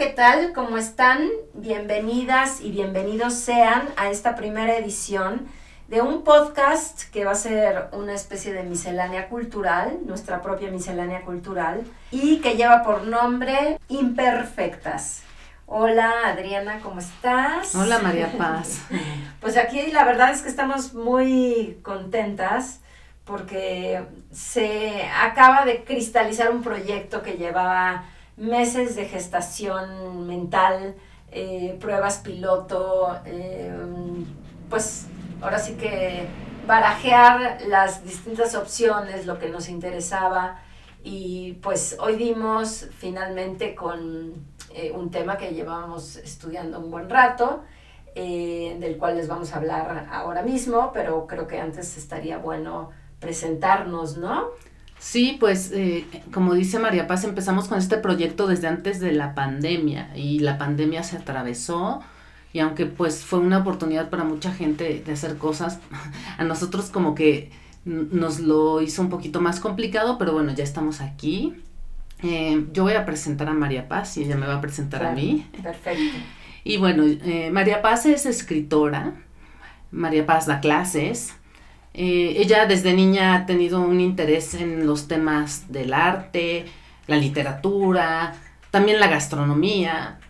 ¿qué tal? ¿Cómo están? Bienvenidas y bienvenidos sean a esta primera edición de un podcast que va a ser una especie de miscelánea cultural, nuestra propia miscelánea cultural, y que lleva por nombre Imperfectas. Hola Adriana, ¿cómo estás? Hola María Paz. pues aquí la verdad es que estamos muy contentas porque se acaba de cristalizar un proyecto que llevaba meses de gestación mental, eh, pruebas piloto, eh, pues ahora sí que barajear las distintas opciones, lo que nos interesaba y pues hoy dimos finalmente con eh, un tema que llevábamos estudiando un buen rato, del cual les vamos a hablar ahora mismo, pero creo que antes estaría bueno presentarnos, ¿no? Sí, pues eh, como dice María Paz, empezamos con este proyecto desde antes de la pandemia y la pandemia se atravesó y aunque pues fue una oportunidad para mucha gente de hacer cosas, a nosotros como que nos lo hizo un poquito más complicado, pero bueno, ya estamos aquí. Eh, yo voy a presentar a María Paz y ella me va a presentar a mí. Perfecto. Y bueno, eh, María Paz es escritora, María Paz da clases, eh, ella desde niña ha tenido un interés en los temas del arte, la literatura, también la gastronomía,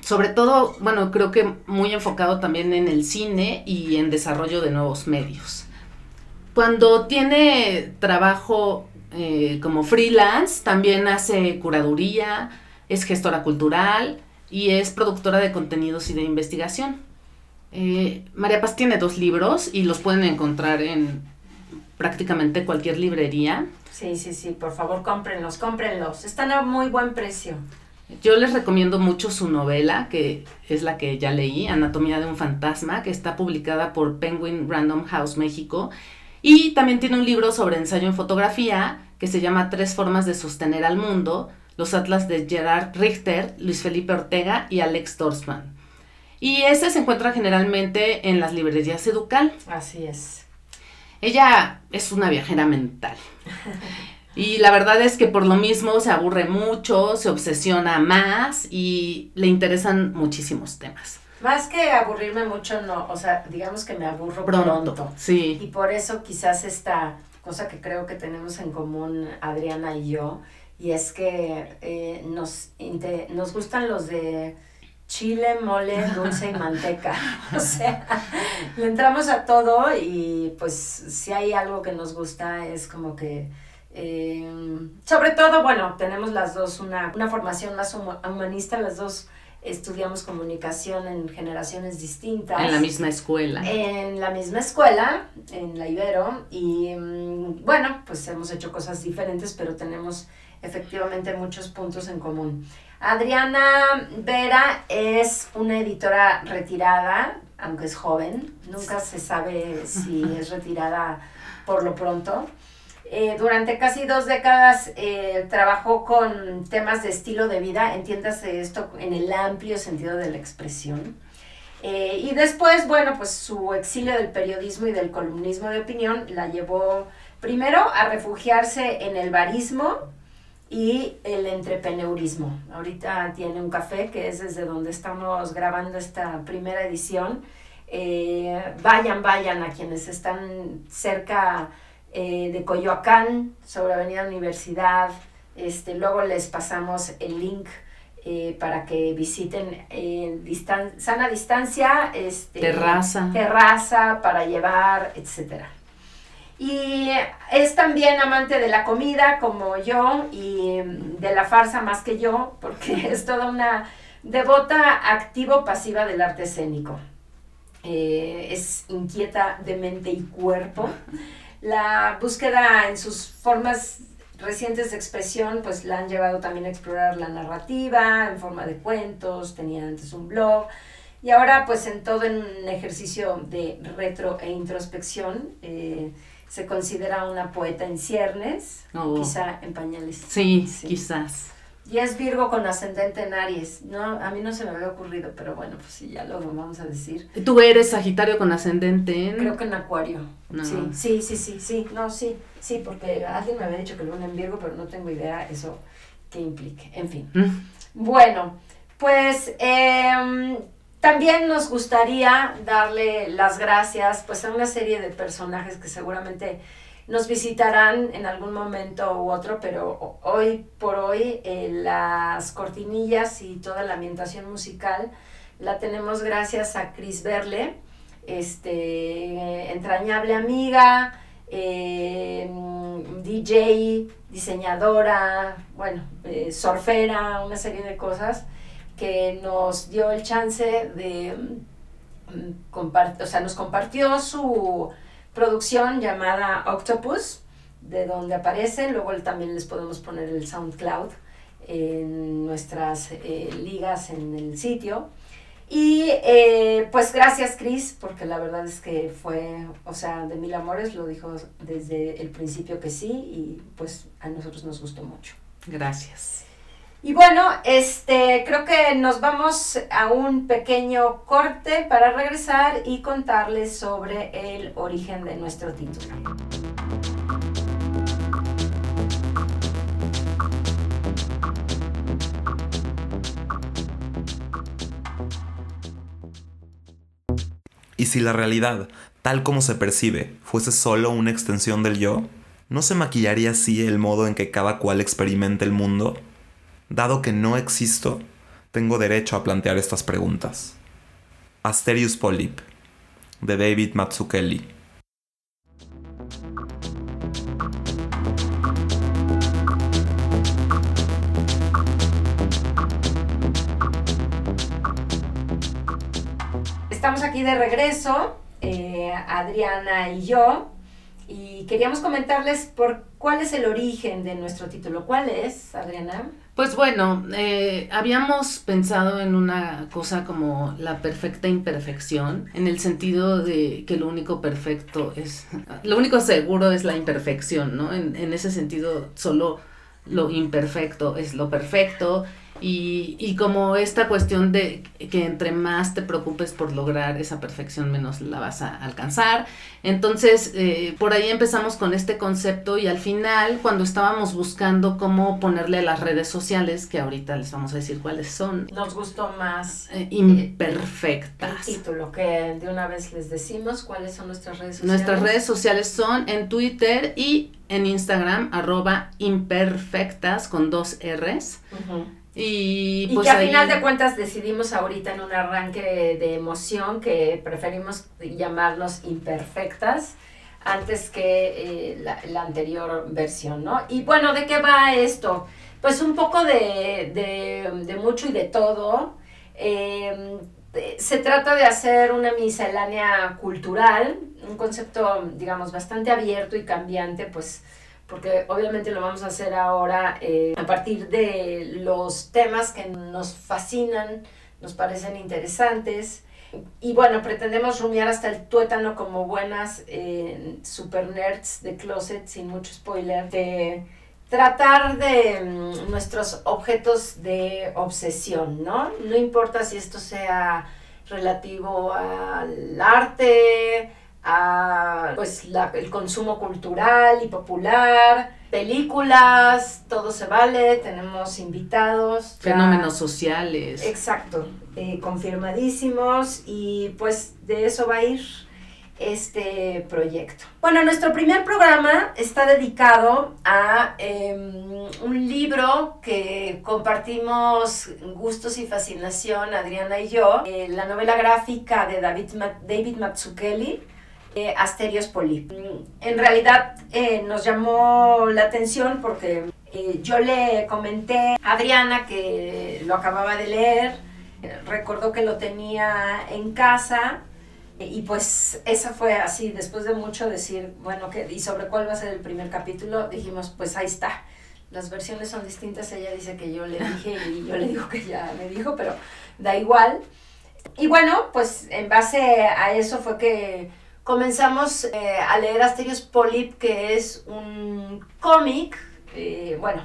sobre todo, bueno, creo que muy enfocado también en el cine y en desarrollo de nuevos medios. Cuando tiene trabajo eh, como freelance, también hace curaduría, es gestora cultural y es productora de contenidos y de investigación. Eh, María Paz tiene dos libros y los pueden encontrar en prácticamente cualquier librería. Sí, sí, sí, por favor cómprenlos, cómprenlos. Están a muy buen precio. Yo les recomiendo mucho su novela, que es la que ya leí, Anatomía de un fantasma, que está publicada por Penguin Random House México. Y también tiene un libro sobre ensayo en fotografía, que se llama Tres formas de sostener al mundo, los atlas de Gerard Richter, Luis Felipe Ortega y Alex Dorsman. Y ese se encuentra generalmente en las librerías Educal. Así es. Ella es una viajera mental. Y la verdad es que por lo mismo se aburre mucho, se obsesiona más y le interesan muchísimos temas. Más que aburrirme mucho, no, o sea, digamos que me aburro pronto. Sí. Y por eso quizás esta cosa que creo que tenemos en común Adriana y yo, y es que eh, nos, nos gustan los de chile, mole, dulce y manteca. O sea, le entramos a todo y pues si hay algo que nos gusta es como que... Eh, sobre todo, bueno, tenemos las dos una, una formación más humanista, las dos estudiamos comunicación en generaciones distintas. En la misma escuela. En la misma escuela, en la Ibero, y mm, bueno, pues hemos hecho cosas diferentes, pero tenemos efectivamente muchos puntos en común. Adriana Vera es una editora retirada, aunque es joven, nunca se sabe si es retirada por lo pronto. Eh, durante casi dos décadas eh, trabajó con temas de estilo de vida, entiéndase esto en el amplio sentido de la expresión. Eh, y después, bueno, pues su exilio del periodismo y del columnismo de opinión la llevó primero a refugiarse en el barismo, y el entrepreneurismo. Ahorita tiene un café que es desde donde estamos grabando esta primera edición. Eh, vayan, vayan a quienes están cerca eh, de Coyoacán, sobre Avenida Universidad. Este, luego les pasamos el link eh, para que visiten en sana distancia, este, terraza. terraza para llevar, etcétera. Y es también amante de la comida como yo y de la farsa más que yo, porque es toda una devota activo-pasiva del arte escénico. Eh, es inquieta de mente y cuerpo. La búsqueda en sus formas recientes de expresión, pues la han llevado también a explorar la narrativa en forma de cuentos, tenía antes un blog, y ahora pues en todo un ejercicio de retro e introspección. Eh, se considera una poeta en ciernes, oh. quizá en pañales. Sí, quizás. Y es Virgo con ascendente en Aries. No, a mí no se me había ocurrido, pero bueno, pues sí, ya lo vamos a decir. ¿Tú eres Sagitario con ascendente en? Creo que en Acuario. Sí, sí, sí, sí, sí, no, sí, sí, porque alguien me había dicho que luna en Virgo, pero no tengo idea eso que implique. En fin. Mm. Bueno, pues em, también nos gustaría darle las gracias pues a una serie de personajes que seguramente nos visitarán en algún momento u otro, pero hoy por hoy eh, las cortinillas y toda la ambientación musical la tenemos gracias a Chris Berle, este, entrañable amiga, eh, DJ, diseñadora, bueno, eh, surfera, una serie de cosas que nos dio el chance de mm, compartir, o sea, nos compartió su producción llamada Octopus, de donde aparece, luego también les podemos poner el SoundCloud en nuestras eh, ligas en el sitio. Y eh, pues gracias Chris, porque la verdad es que fue, o sea, de mil amores, lo dijo desde el principio que sí y pues a nosotros nos gustó mucho. Gracias. Y bueno, este, creo que nos vamos a un pequeño corte para regresar y contarles sobre el origen de nuestro título. ¿Y si la realidad, tal como se percibe, fuese solo una extensión del yo? ¿No se maquillaría así el modo en que cada cual experimenta el mundo? Dado que no existo, tengo derecho a plantear estas preguntas. Asterius Polyp, de David Mazzucchelli. Estamos aquí de regreso, eh, Adriana y yo, y queríamos comentarles por cuál es el origen de nuestro título. ¿Cuál es, Adriana? Pues bueno, eh, habíamos pensado en una cosa como la perfecta imperfección, en el sentido de que lo único perfecto es, lo único seguro es la imperfección, ¿no? En, en ese sentido, solo lo imperfecto es lo perfecto y, y, como esta cuestión de que entre más te preocupes por lograr esa perfección, menos la vas a alcanzar. Entonces, eh, por ahí empezamos con este concepto y al final, cuando estábamos buscando cómo ponerle a las redes sociales, que ahorita les vamos a decir cuáles son. Nos gustó más. Eh, imperfectas. El título, que de una vez les decimos cuáles son nuestras redes sociales. Nuestras redes sociales son en Twitter y en Instagram, arroba imperfectas con dos R's. Y, pues que a final de cuentas decidimos ahorita en un arranque de, emoción que preferimos llamarlos imperfectas antes que eh, la, anterior versión, ¿no? Y bueno, ¿de qué va esto? Pues un poco de, mucho y de todo. Em, se trata de hacer una miscelánea cultural, un concepto, digamos, bastante abierto y cambiante, pues porque obviamente lo vamos a hacer ahora eh, a partir de los temas que nos fascinan, nos parecen interesantes. Y bueno, pretendemos rumiar hasta el tuétano como buenas eh, super nerds de closet, sin mucho spoiler, de tratar de mm, nuestros objetos de obsesión, ¿no? No importa si esto sea relativo al arte, a pues la, el consumo cultural y popular, películas, todo se vale, tenemos invitados. Fenómenos sociales. Exacto, eh, confirmadísimos y pues de eso va a ir este proyecto. Bueno, nuestro primer programa está dedicado a em, un libro que compartimos gustos y fascinación, Adriana y yo, eh, la novela gráfica de David, David Mazzucchelli, eh, Asterios Polyp. En realidad eh, nos llamó la atención porque eh, yo le comenté a Adriana que lo acababa de leer, recordó que lo tenía en casa y pues esa fue así, después de mucho decir, bueno, que, ¿y sobre cuál va a ser el primer capítulo? Dijimos, pues ahí está. Las versiones son distintas, ella dice que yo le dije y yo le digo que ya me dijo, pero da igual. Y bueno, pues en base a eso fue que comenzamos eh, a leer Asterios Polyp, que es un cómic, eh, bueno,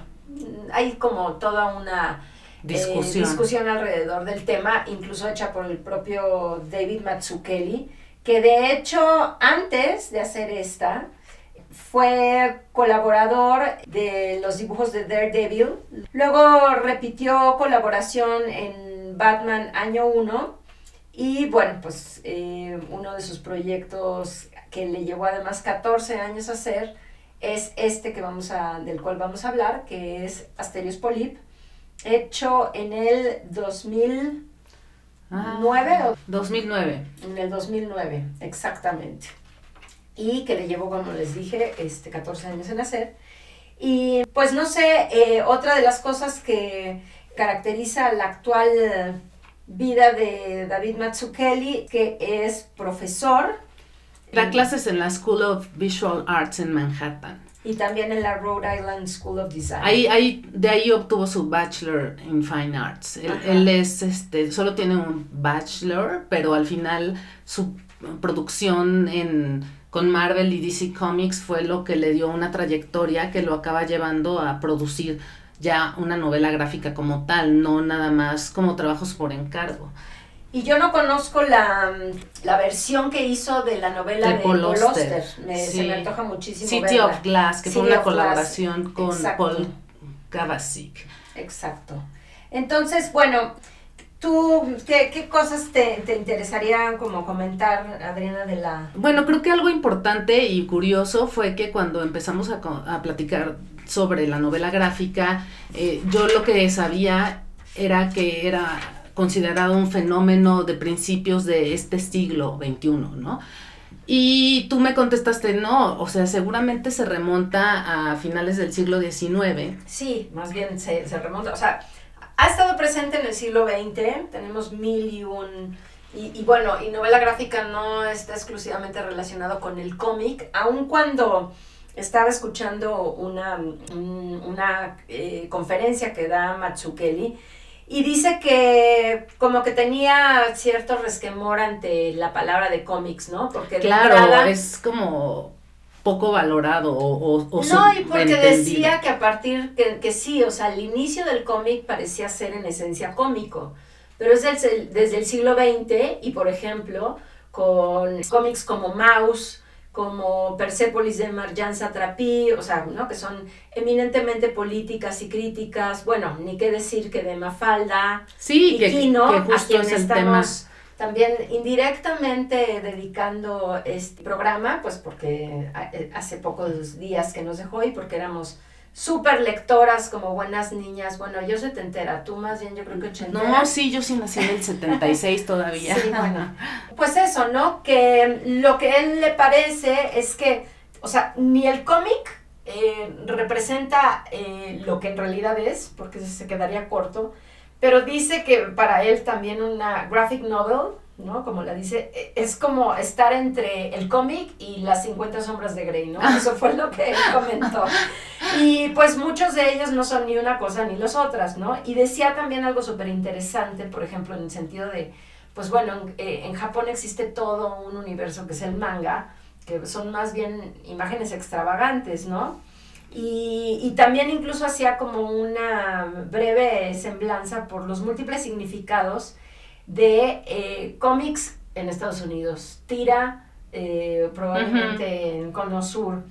hay como toda una eh, discusión. discusión. alrededor del tema, incluso hecha por el propio David Mazzucchelli, que de hecho antes de hacer esta, fue colaborador de los dibujos de Daredevil, luego repitió colaboración en Batman Año 1 y bueno, pues eh, uno de sus proyectos que le llevó además 14 años a hacer es este que vamos a, del cual vamos a hablar, que es Asterios Polip, hecho en el 2009. Ah, 2009. En el 2009, exactamente. Y que le llevó, como les dije, este, 14 años en hacer. Y pues no sé, eh, otra de las cosas que caracteriza la actual vida de David Mazzucchelli, que es profesor. Da clases en la School of Visual Arts en Manhattan. Y también en la Rhode Island School of Design. Ahí, ahí, de ahí obtuvo su Bachelor in Fine Arts. Él, él, es, este, solo tiene un Bachelor, pero al final su producción en, con Marvel y DC Comics fue lo que le dio una trayectoria que lo acaba llevando a producir ya una novela gráfica como tal, no nada más como trabajos por encargo. Y yo no conozco la, la versión que hizo de la novela de, Paul Auster. Se me antoja muchísimo. City of Glass, que fue una colaboración con Paul Gavasik. Exacto. Entonces, bueno, ¿Tú qué, qué cosas te, te, interesaría como comentar, Adriana, de la... Bueno, creo que algo importante y curioso fue que cuando empezamos a, a platicar sobre la novela gráfica, eh, yo lo que sabía era que era considerado un fenómeno de principios de este siglo XXI, ¿no? Y tú me contestaste, no, o sea, seguramente se remonta a finales del siglo XIX. Sí, más bien se, se remonta, o sea, ha estado presente en el siglo XX, tenemos mil y un... Y, y, bueno, y novela gráfica no está exclusivamente relacionado con el cómic, aun cuando estaba escuchando una, una eh, conferencia que da Matsukeli y dice que como que tenía cierto resquemor ante la palabra de cómics, ¿no? Porque claro, es como poco valorado o, o, No, y porque decía que a partir, que, que sí, o sea, el inicio del cómic parecía ser en esencia cómico, pero es desde desde el siglo XX y, por ejemplo, con cómics como Mouse, como Persepolis de Marjan Satrapi, o sea, ¿no? que son eminentemente políticas y críticas, bueno, ni qué decir que de Mafalda sí, y que, Kino, que a quien estamos también indirectamente dedicando este programa, pues porque eh, hace pocos días que nos dejó y porque éramos súper lectoras como buenas niñas. Bueno, yo se te entera, tú más bien yo creo que ochentera. No, sí, yo sí nací en el 76 todavía. sí, bueno. Pues eso, ¿no? Que lo que a él le parece es que, o sea, ni el cómic eh, representa eh, lo que en realidad es, porque se quedaría corto, pero dice que para él también una graphic novel ¿no? Como la dice, e, es como estar entre el cómic y las 50 sombras de Grey, ¿no? Eso fue lo que él comentó. Y pues muchos de ellos no son ni una cosa ni las otras, ¿no? Y decía también algo súper interesante, por ejemplo, en el sentido de, pues bueno, en, eh, en Japón existe todo un universo que es el manga, que son más bien imágenes extravagantes, ¿no? Y, y, también incluso hacía como una breve semblanza por los múltiples significados de eh, cómics en Estados Unidos, tira, eh, probablemente en Cono Sur,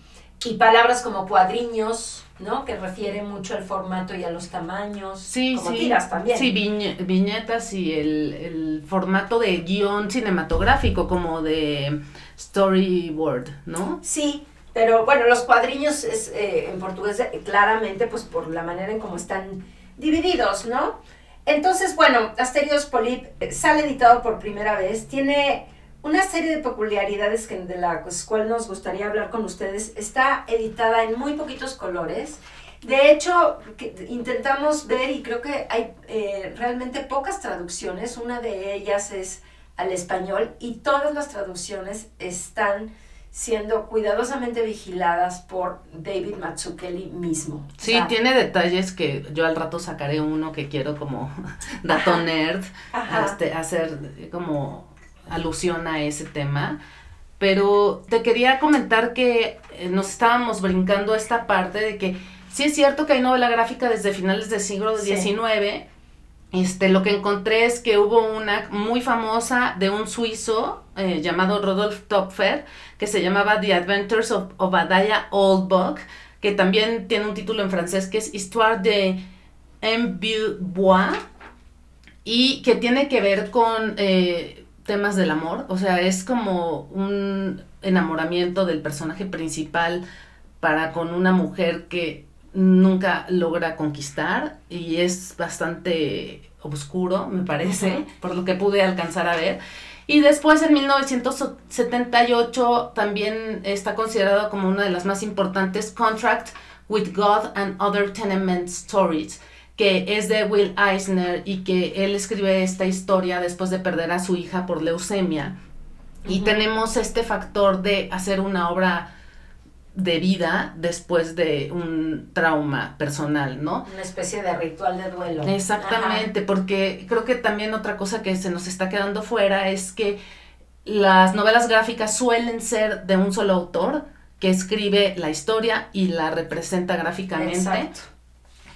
y palabras como cuadriños, ¿no? Que refiere mucho al formato y a los tamaños. Sí, como sí. tiras también. Sí, viñetas y el, el, formato de guion cinematográfico, como de storyboard, ¿no? Sí, pero bueno, los cuadriños es eh, en portugués claramente, pues por la manera en cómo están divididos, ¿no? Entonces, bueno, Asterios Polip sale editado por primera vez, tiene una serie de peculiaridades que, de las cuales nos gustaría hablar con ustedes. Está editada en muy poquitos colores. De hecho, intentamos ver y creo que hay eh, realmente pocas traducciones. Una de ellas es al español y todas las traducciones están siendo cuidadosamente vigiladas por David Mazzucchelli mismo. Sí, o sea, tiene detalles que yo al rato sacaré uno que quiero como dato ajá, nerd, ajá. Este, hacer como alusión a ese tema. Pero te quería comentar que eh, nos estábamos brincando esta parte de que sí es cierto que hay novela gráfica desde finales del siglo XIX, sí. Este, lo que encontré es que hubo una muy famosa de un suizo eh, llamado Rodolphe Topfer, que se llamaba The Adventures of Obadiah Oldbuck, que también tiene un título en francés que es Histoire de M. Bois. y que tiene que ver con eh, temas del amor, o sea, es como un enamoramiento del personaje principal para con una mujer que nunca logra conquistar y es bastante oscuro, me parece, por lo que pude alcanzar a ver. Y después en 1978 también está considerado como una de las más importantes, Contract with God and Other Tenement Stories, que es de Will Eisner y que él escribe esta historia después de perder a su hija por leucemia. Y tenemos este factor de hacer una obra de vida después de un trauma personal, ¿no? Una especie de ritual de duelo. Exactamente, porque creo que también otra cosa que se nos está quedando fuera es que las novelas gráficas suelen ser de un solo autor que escribe la historia y la representa gráficamente. Exacto.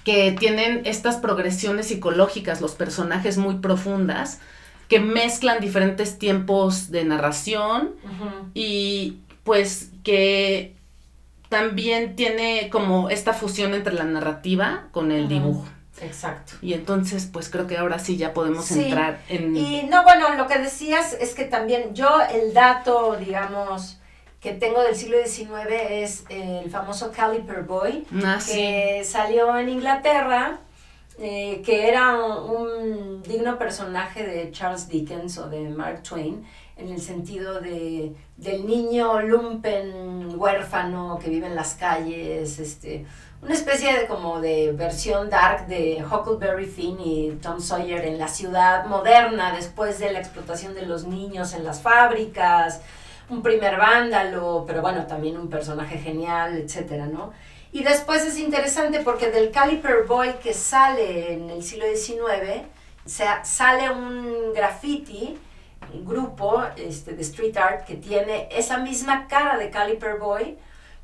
Que tienen estas progresiones psicológicas, los personajes muy profundas, que mezclan diferentes tiempos de narración y pues que también tiene como esta fusión entre la narrativa con el dibujo. Exacto. Y entonces, pues creo que ahora sí ya podemos entrar en... Y no, bueno, lo que decías es que también yo el dato, digamos, que tengo del siglo XIX es el famoso Caliper Boy, ah, que salió en Inglaterra, eh, que era un digno personaje de Charles Dickens o de Mark Twain, en el sentido de, del niño lumpen huérfano que vive en las calles, este, una especie de como de versión dark de Huckleberry Finn y Tom Sawyer en la ciudad moderna después de la explotación de los niños en las fábricas, un primer vándalo, pero bueno, también un personaje genial, etcétera, ¿no? Y después es interesante porque del Caliper Boy que sale en el siglo XIX, sale un graffiti grupo este, de street art que tiene esa misma cara de Caliper Boy,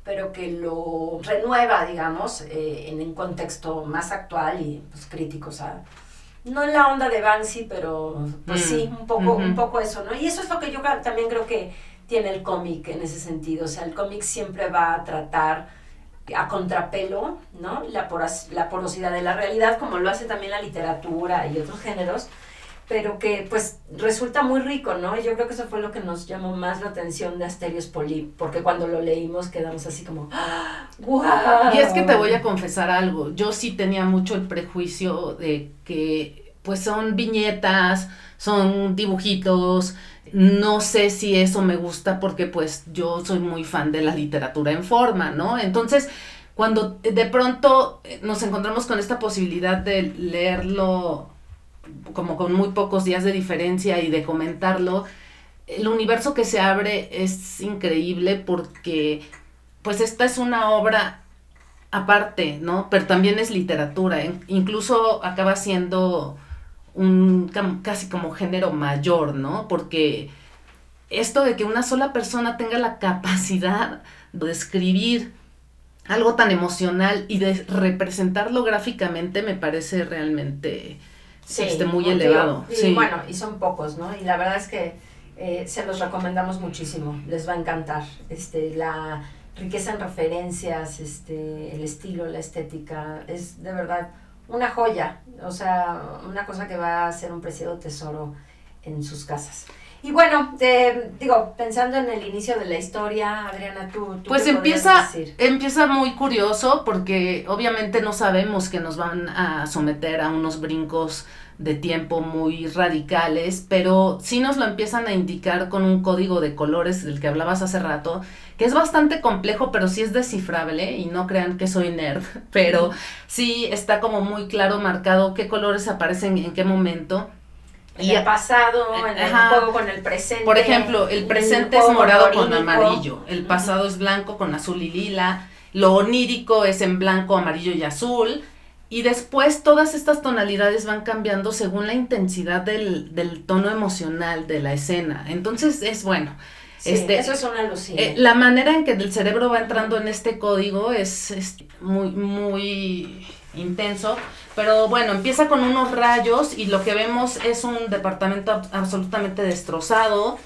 pero que lo renueva, digamos, eh, en un contexto más actual y pues, crítico, no en la onda de Banksy, pero pues sí, mm, un poco, un poco eso, ¿no? Y eso es lo que yo también creo que tiene el cómic en ese sentido, o sea, el cómic siempre va a tratar a contrapelo, ¿no? La, la porosidad de la realidad, como lo hace también la literatura y otros géneros, pero que pues resulta muy rico, ¿no? Yo creo que eso fue lo que nos llamó más la atención de Asterios Poli, porque cuando lo leímos quedamos así como, ¡Wow! Y es que te voy a confesar algo, yo sí tenía mucho el prejuicio de que pues son viñetas, son dibujitos, no sé si eso me gusta porque pues yo soy muy fan de la literatura en forma, ¿no? Entonces, cuando de pronto nos encontramos con esta posibilidad de leerlo como con muy pocos días de diferencia y de comentarlo, el universo que se abre es increíble porque pues esta es una obra aparte, ¿no? Pero también es literatura, incluso acaba siendo un casi como género mayor, ¿no? Porque esto de que una sola persona tenga la capacidad de escribir algo tan emocional y de representarlo gráficamente me parece realmente sí, este, muy elevado. sí. bueno, y son pocos, ¿no? Y la verdad es que eh, se los recomendamos muchísimo, les va a encantar. Este, la riqueza en referencias, este, el estilo, la estética, es de verdad una joya, o sea, una cosa que va a ser un preciado tesoro en sus casas. Y bueno, te, digo, pensando en el inicio de la historia, Adriana, tú, tú pues empieza, empieza muy curioso porque obviamente no sabemos que nos van a someter a unos brincos de tiempo muy radicales, pero sí nos lo empiezan a indicar con un código de colores del que hablabas hace rato, que es bastante complejo, pero sí es descifrable y no crean que soy nerd, pero sí está como muy claro marcado qué colores aparecen en qué momento y el pasado, en el juego con el presente. Por ejemplo, el presente es morado con amarillo, el pasado es blanco con azul y lila, lo onírico es en blanco, amarillo y azul, y después todas estas tonalidades van cambiando según la intensidad del, del tono emocional de la escena. Entonces es bueno. este, eso es una eh, la manera en que el cerebro va entrando en este código es, es muy, muy intenso. Pero bueno, empieza con unos rayos y lo que vemos es un departamento absolutamente destrozado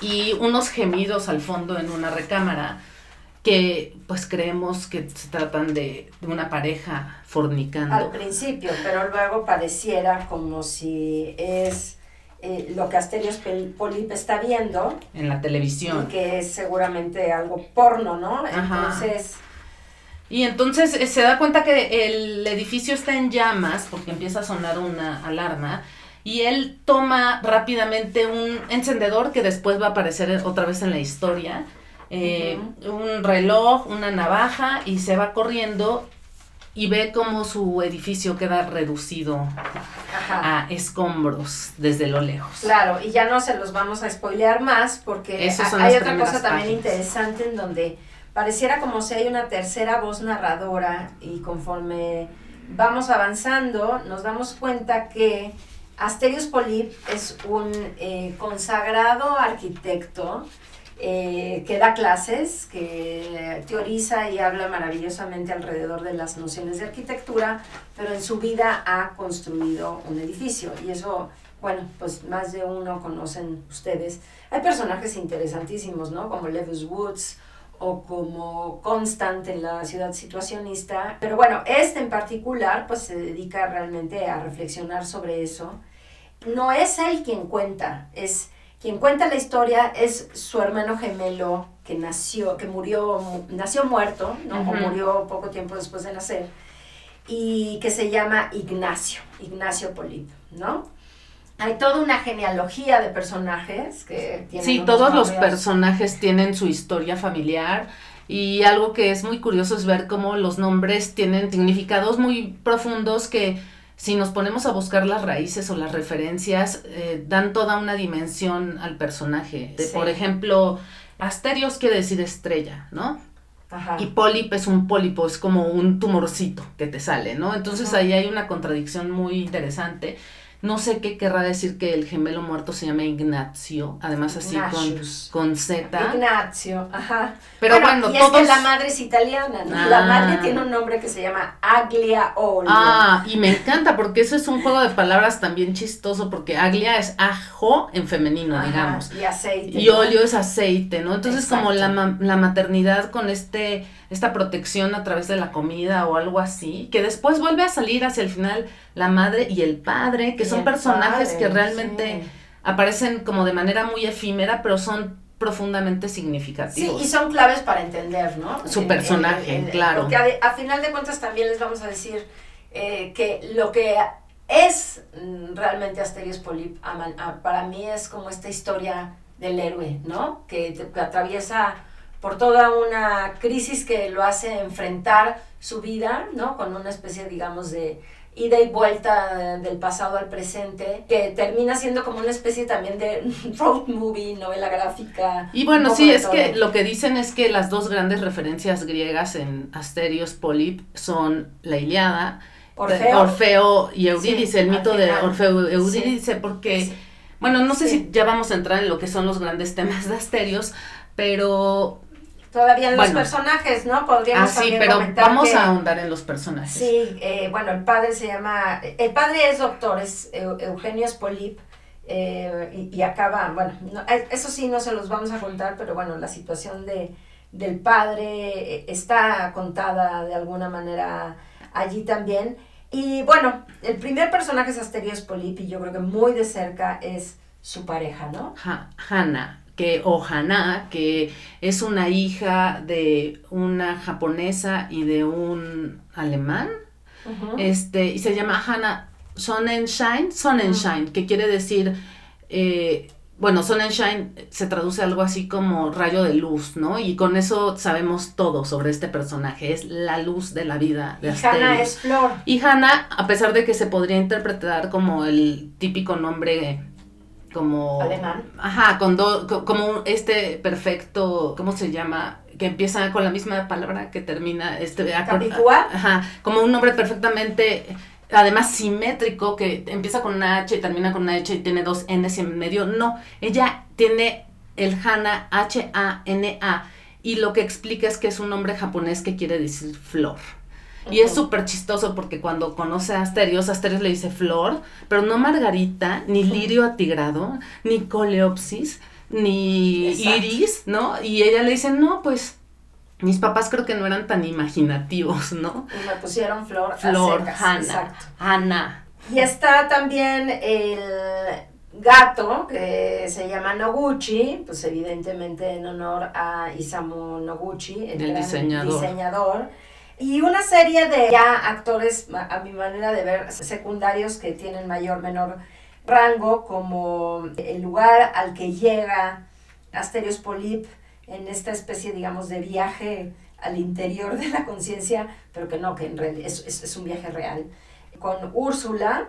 y unos gemidos al fondo en una recámara. que pues creemos que se tratan de, una pareja fornicando. Al principio, pero luego pareciera como si es eh, lo que Asterios Polip está viendo. En la televisión. Y que es seguramente algo porno, ¿no? Entonces... Y entonces eh, se da cuenta que el edificio está en llamas porque empieza a sonar una alarma y él toma rápidamente un encendedor que después va a aparecer otra vez en la historia, eh, un reloj, una navaja y se va corriendo y ve cómo su edificio queda reducido a escombros desde lo lejos. Claro, y ya no se los vamos a spoilear más porque hay otra cosa también interesante en donde pareciera como si hay una tercera voz narradora y conforme vamos avanzando nos damos cuenta que Asterios Polip es un eh, consagrado arquitecto eh, que da clases, que teoriza y habla maravillosamente alrededor de las nociones de arquitectura, pero en su vida ha construido un edificio y eso, bueno, pues más de uno conocen ustedes. Hay personajes interesantísimos, ¿no? Como Lewis Woods o como Constant en la ciudad situacionista. Pero bueno, este en particular pues se dedica realmente a reflexionar sobre eso. No es él quien cuenta, es quien cuenta la historia es su hermano gemelo que nació, que murió, nació muerto, ¿no? O murió poco tiempo después de nacer, y que se llama Ignacio, Ignacio Polito, ¿no? Hay toda una genealogía de personajes que tienen. Sí, todos los personajes tienen su historia familiar. Y algo que es muy curioso es ver cómo los nombres tienen significados muy profundos que si nos ponemos a buscar las raíces o las referencias, eh, dan toda una dimensión al personaje. Por ejemplo, Asterios quiere decir estrella, ¿no? Ajá. Y pólip es un pólipo, es como un tumorcito que te sale, ¿no? Entonces ahí hay una contradicción muy interesante. No sé qué querrá decir que el gemelo muerto se llama Ignacio, además así con, con Z. Ignacio, ajá. Pero bueno, y es que la madre es italiana, ¿no? La madre ah. tiene un nombre que se llama Aglia Olio. Ah, y me encanta porque eso es un juego de palabras también chistoso porque Aglia es ajo en femenino, digamos. Y aceite. Y óleo es aceite, ¿no? Entonces como la, la maternidad con este esta protección a través de la comida o algo así, que después vuelve a salir hacia el final la madre y el padre, que son personajes que realmente aparecen como de manera muy efímera, pero son profundamente significativos. Sí, y son claves para entender, ¿no? Su personaje, claro. Porque a, final de cuentas también les vamos a decir eh, que lo que es mm, realmente Asterios Polip, para mí es como esta historia del héroe, ¿no? Que, que atraviesa por toda una crisis que lo hace enfrentar su vida, ¿no? Con una especie, digamos, de ida y vuelta del pasado al presente, que termina siendo como una especie también de road movie, novela gráfica. Y bueno, sí, es que lo que dicen es que las dos grandes referencias griegas en Asterios Polip son la Iliada, Orfeo, y Eurídice, el mito de Orfeo y Eurídice, porque, bueno, no sé si ya vamos a entrar en lo que son los grandes temas de Asterios, pero todavía en los personajes, ¿no? Podríamos ah, sí, pero vamos a ahondar en los personajes. Sí, eh, bueno, el padre se llama, el padre es doctor, es Eugenio Spolip, eh, y, acaba, bueno, eh, eso sí no se los vamos a contar, pero bueno, la situación de, del padre está contada de alguna manera allí también. Y bueno, el primer personaje es Asterios Polip y yo creo que muy de cerca es su pareja, ¿no? Ha, Hannah que Ohana, que es una hija de una japonesa y de un alemán, este, y se llama Hana Sonnenschein, Sonnenschein, que quiere decir, eh, bueno, Sonnenschein se traduce algo así como rayo de luz, ¿no? Y con eso sabemos todo sobre este personaje, es la luz de la vida de y Hana es flor. Y Hana, a pesar de que se podría interpretar como el típico nombre como alemán. Ajá con como este perfecto cómo se llama que empieza con la misma palabra que termina este ajá como un nombre perfectamente además simétrico que empieza con una H y termina con una H y tiene dos N's en medio. No ella tiene el Hana H A N A y lo que explica es que es un nombre japonés que quiere decir flor y es súper chistoso porque cuando conoce a Asterios, Asterios le dice flor, pero no margarita, ni lirio atigrado, ni coleopsis, ni iris, ¿no? Y ella le dice, no, pues mis papás creo que no eran tan imaginativos, ¿no? Y me pusieron flor, Flor, a secas, Hanna, exacto. Hanna. Y está también el gato que se llama Noguchi, pues evidentemente en honor a Isamu Noguchi, el, El diseñador. Y una serie de ya actores, a mi manera de ver, secundarios que tienen mayor menor rango, como el lugar al que llega Asterios Polip en esta especie, digamos, de viaje al interior de la conciencia, pero que no, que en realidad es- es un viaje real, con Úrsula,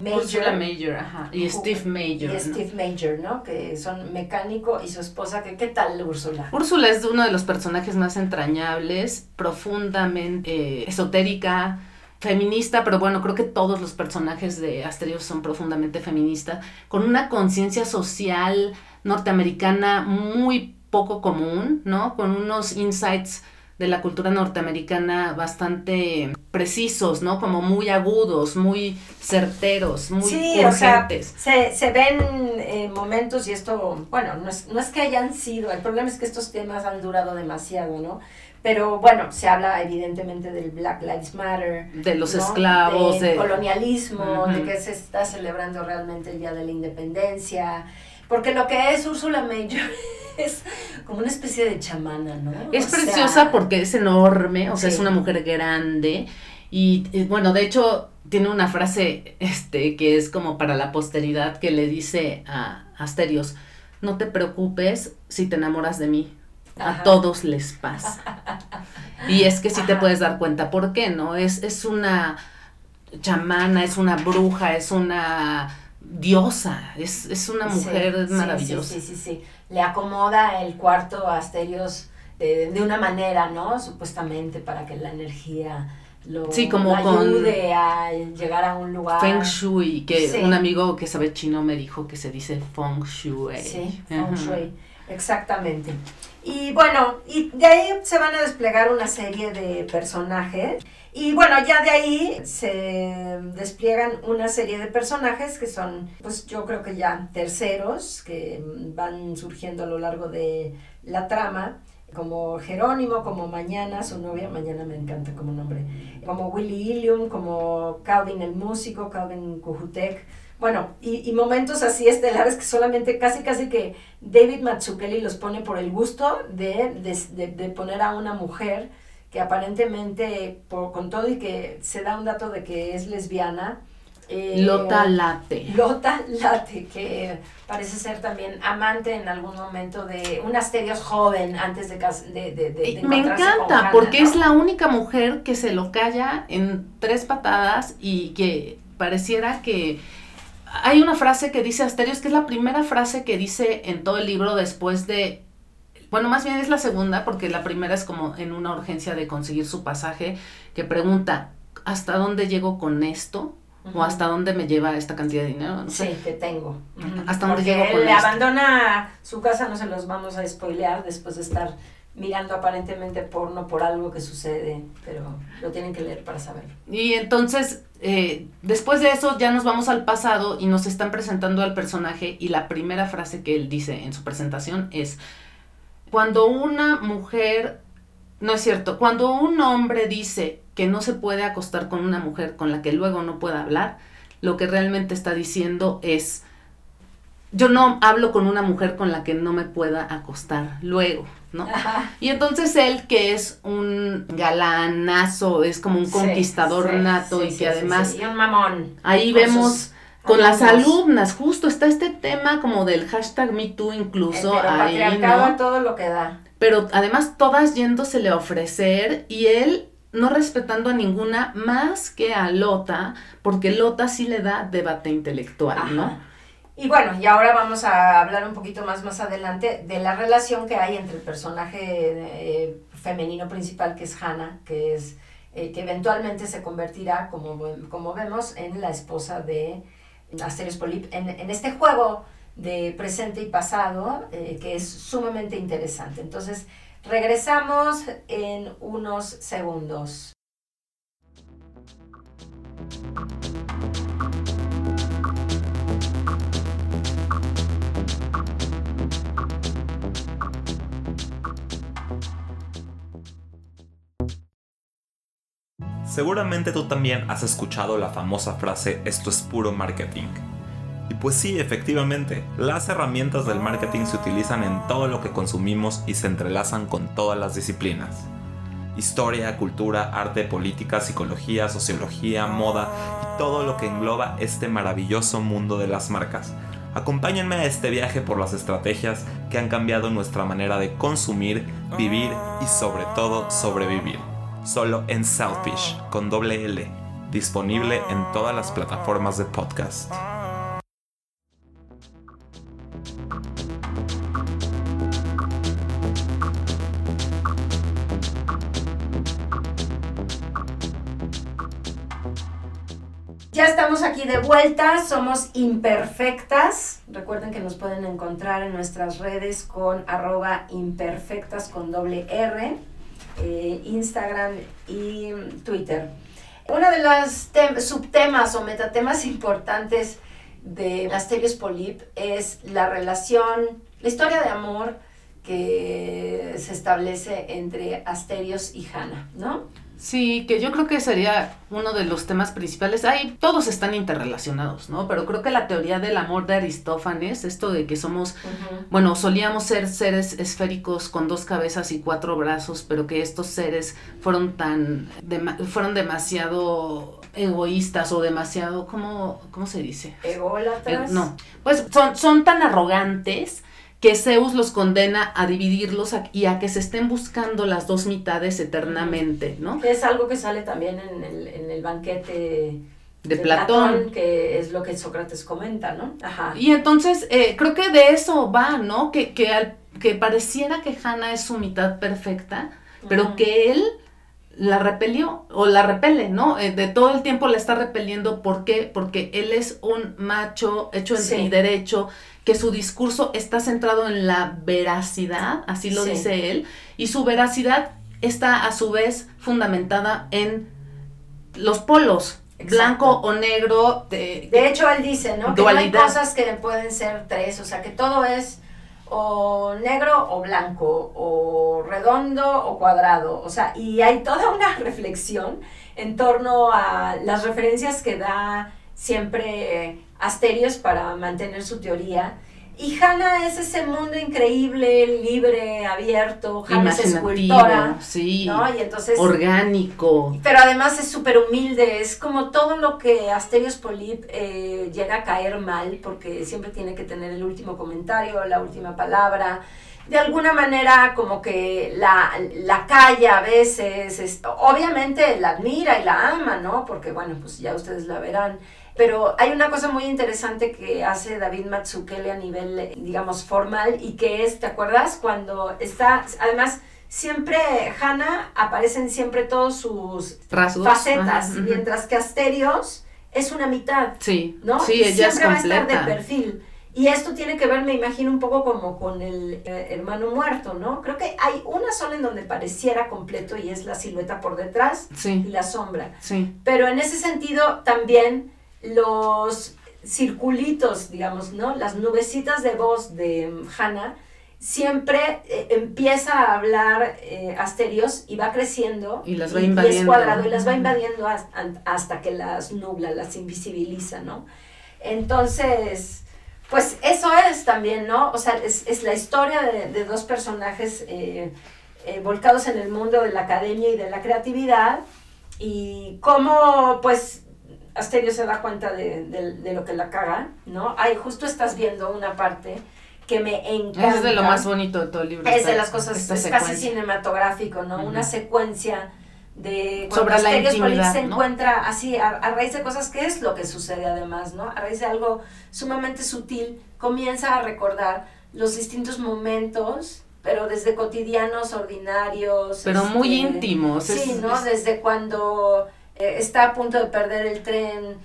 Major, Ursula Major, ajá. Y Steve Major. y ¿no? Steve Major, ¿no? Que son mecánico y su esposa, que ¿qué tal Úrsula? Úrsula es uno de los personajes más entrañables, profundamente eh, esotérica, feminista, pero bueno, creo que todos los personajes de Asterios son profundamente feministas, con una conciencia social norteamericana muy poco común, ¿no? Con unos insights de la cultura norteamericana bastante precisos, ¿no? Como muy agudos, muy certeros, muy sí, o sea, urgentes. se, se ven eh, momentos y esto, bueno, no es, no es que hayan sido, el problema es que estos temas han durado demasiado, ¿no? Pero bueno, se habla evidentemente del Black Lives Matter, de los ¿no? esclavos, del de... colonialismo, de que se está celebrando realmente el Día de la Independencia, porque lo que es Úrsula Major es como una especie de chamana, ¿no? Es O sea, preciosa porque es enorme, o sea, Sí. es una mujer grande y, bueno, de hecho tiene una frase este que es como para la posteridad que le dice a Asterios, no te preocupes si te enamoras de mí, a todos les pasa. Y es que sí te puedes dar cuenta por qué, ¿no? Es, es una chamana, es una bruja, es una diosa, es, es una mujer sí, maravillosa. Sí, sí, sí, sí. Le acomoda el cuarto a Asterios eh, de una manera, ¿no? Supuestamente para que la energía lo Sí, como lo con- ayude a llegar a un lugar. Feng Shui, que Sí. un amigo que sabe chino me dijo que se dice Feng Shui. Sí. Feng Shui, exactamente. Y bueno, y de ahí se van a desplegar una serie de personajes. Y bueno, ya de ahí se despliegan una serie de personajes que son, pues yo creo que ya terceros, que van surgiendo a lo largo de la trama, como Jerónimo, como Mañana, su novia, Mañana me encanta como nombre, como Willy Ilium, como Calvin el músico, Calvin Kujutek, bueno, y, momentos así estelares que solamente casi casi que David Mazzucchelli los pone por el gusto de, de- de poner a una mujer que aparentemente, por, con todo y que se da un dato de que es lesbiana. eh, Lota Late. Lota Late, que parece ser también amante en algún momento de un Asterios joven antes de, cas- de, de, de- me con encanta Hannah, porque ¿no? es la única mujer que se lo calla en tres patadas y que pareciera que hay una frase que dice Asterios que es la primera frase que dice en todo el libro después de bueno, más bien es la segunda porque la primera es como en una urgencia de conseguir su pasaje que pregunta ¿hasta dónde llego con esto? O hasta dónde me lleva esta cantidad de dinero, no sé. Sí, que tengo. ¿Hasta dónde Porque llego con él esto? abandona su casa, no se los vamos a spoilear después de estar mirando aparentemente porno por algo que sucede, pero lo tienen que leer para saberlo. Y entonces, eh, después de eso, ya nos vamos al pasado y nos están presentando al personaje y la primera frase que él dice en su presentación es, cuando una mujer, no es cierto, cuando un hombre dice que no se puede acostar con una mujer con la que luego no pueda hablar, lo que realmente está diciendo es, yo no hablo con una mujer con la que no me pueda acostar luego, ¿no? Ajá. Y entonces él, que es un galanazo, es como un conquistador sí, nato sí, y que además sí, Y un mamón. ahí vemos con las alumnas, justo está este tema como del hashtag MeToo incluso ahí, ¿no? todo lo que da. Pero además todas yéndosele a ofrecer y él no respetando a ninguna más que a Lota, porque Lota sí le da debate intelectual, ¿no? Y bueno, y ahora vamos a hablar un poquito más más adelante de la relación que hay entre el personaje eh, femenino principal que es Hannah, que es eh, que eventualmente se convertirá, como, como vemos, en la esposa de Asterios Polip, en, en este juego de presente y pasado, eh, que es sumamente interesante. Entonces, regresamos en unos segundos. Seguramente tú también has escuchado la famosa frase esto es puro marketing. Y pues sí, efectivamente, las herramientas del marketing se utilizan en todo lo que consumimos y se entrelazan con todas las disciplinas. Historia, cultura, arte, política, psicología, sociología, moda y todo lo que engloba este maravilloso mundo de las marcas. Acompáñenme a este viaje por las estrategias que han cambiado nuestra manera de consumir, vivir y sobre todo sobrevivir. Solo en Southfish con doble L, disponible en todas las plataformas de podcast. Ya estamos aquí de vuelta, somos imperfectas. Recuerden que nos pueden encontrar en nuestras redes con arroba imperfectas con doble R, eh, Instagram y Twitter. Uno de los subtemas o metatemas importantes de Asterios Polip es la relación, la historia de amor que se establece entre Asterios y Hannah, ¿no? Sí, que yo creo que sería uno de los temas principales. Ahí todos están interrelacionados, ¿no? Pero creo que la teoría del amor de Aristófanes, esto de que somos, bueno, solíamos ser seres esféricos con dos cabezas y cuatro brazos, pero que estos seres fueron tan, fueron demasiado egoístas o demasiado, ¿cómo, cómo se dice? Ególatras. Eh, no, pues son, son tan arrogantes que Zeus los condena a dividirlos y a que se estén buscando las dos mitades eternamente, ¿no? Es algo que sale también en el, en el banquete de, Platón. que es lo que Sócrates comenta, ¿no? Ajá. Y entonces eh, creo que de eso va, ¿no? Que, que, al, que pareciera que Hannah es su mitad perfecta, pero que él la repelió o la repele, ¿no? Eh, de todo el tiempo la está repeliendo. ¿Por qué? Porque él es un macho hecho en derecho, que su discurso está centrado en la veracidad, así lo dice él, y su veracidad está a su vez fundamentada en los polos, blanco o negro. De, de hecho, él dice, ¿no? Que no hay cosas que pueden ser tres, o sea, que todo es o negro o blanco, o redondo o cuadrado, o sea, y hay toda una reflexión en torno a las referencias que da siempre Asterios para mantener su teoría. Y Hannah es ese mundo increíble, libre, abierto. Hannah es escultora. Sí. ¿no? Y entonces, orgánico. Pero además es súper humilde. Es como todo lo que Asterios Polip eh, llega a caer mal, porque siempre tiene que tener el último comentario, la última palabra. De alguna manera, como que la, la calla a veces. obviamente la admira y la ama, ¿no? Porque, bueno, pues ya ustedes la verán. Pero hay una cosa muy interesante que hace David Matsukele a nivel, digamos, formal y que es, ¿te acuerdas? Cuando está, además, siempre Hannah aparecen siempre todos sus facetas, mientras que Asterios es una mitad. Sí, ¿no? Sí, ella siempre va a estar de perfil. Y esto tiene que ver, me imagino, un poco como con el eh, hermano muerto, ¿no? Creo que hay una sola en donde pareciera completo y es la silueta por detrás y la sombra. Sí. Pero en ese sentido también los circulitos, digamos, ¿no? Las nubecitas de voz de Hannah siempre eh, empieza a hablar eh, Asterios y va creciendo y las va invadiendo. es cuadrado y las va invadiendo hasta, que las nubla, las invisibiliza, ¿no? Entonces, pues eso es también, ¿no? O sea, es, la historia de, dos personajes eh, volcados en el mundo de la academia y de la creatividad y cómo, pues, Asterio se da cuenta de, lo que la caga, ¿no? Ahí justo estás viendo una parte que me encanta. Es de lo más bonito de todo el libro. Es de las cosas, es casi cinematográfico, ¿no? Una secuencia de cuando Sobre la se encuentra así a, raíz de cosas que es lo que sucede además, ¿no? A raíz de algo sumamente sutil, comienza a recordar los distintos momentos pero desde cotidianos, ordinarios. Pero muy este, íntimos. Sí, ¿no? Desde cuando eh, está a punto de perder el tren,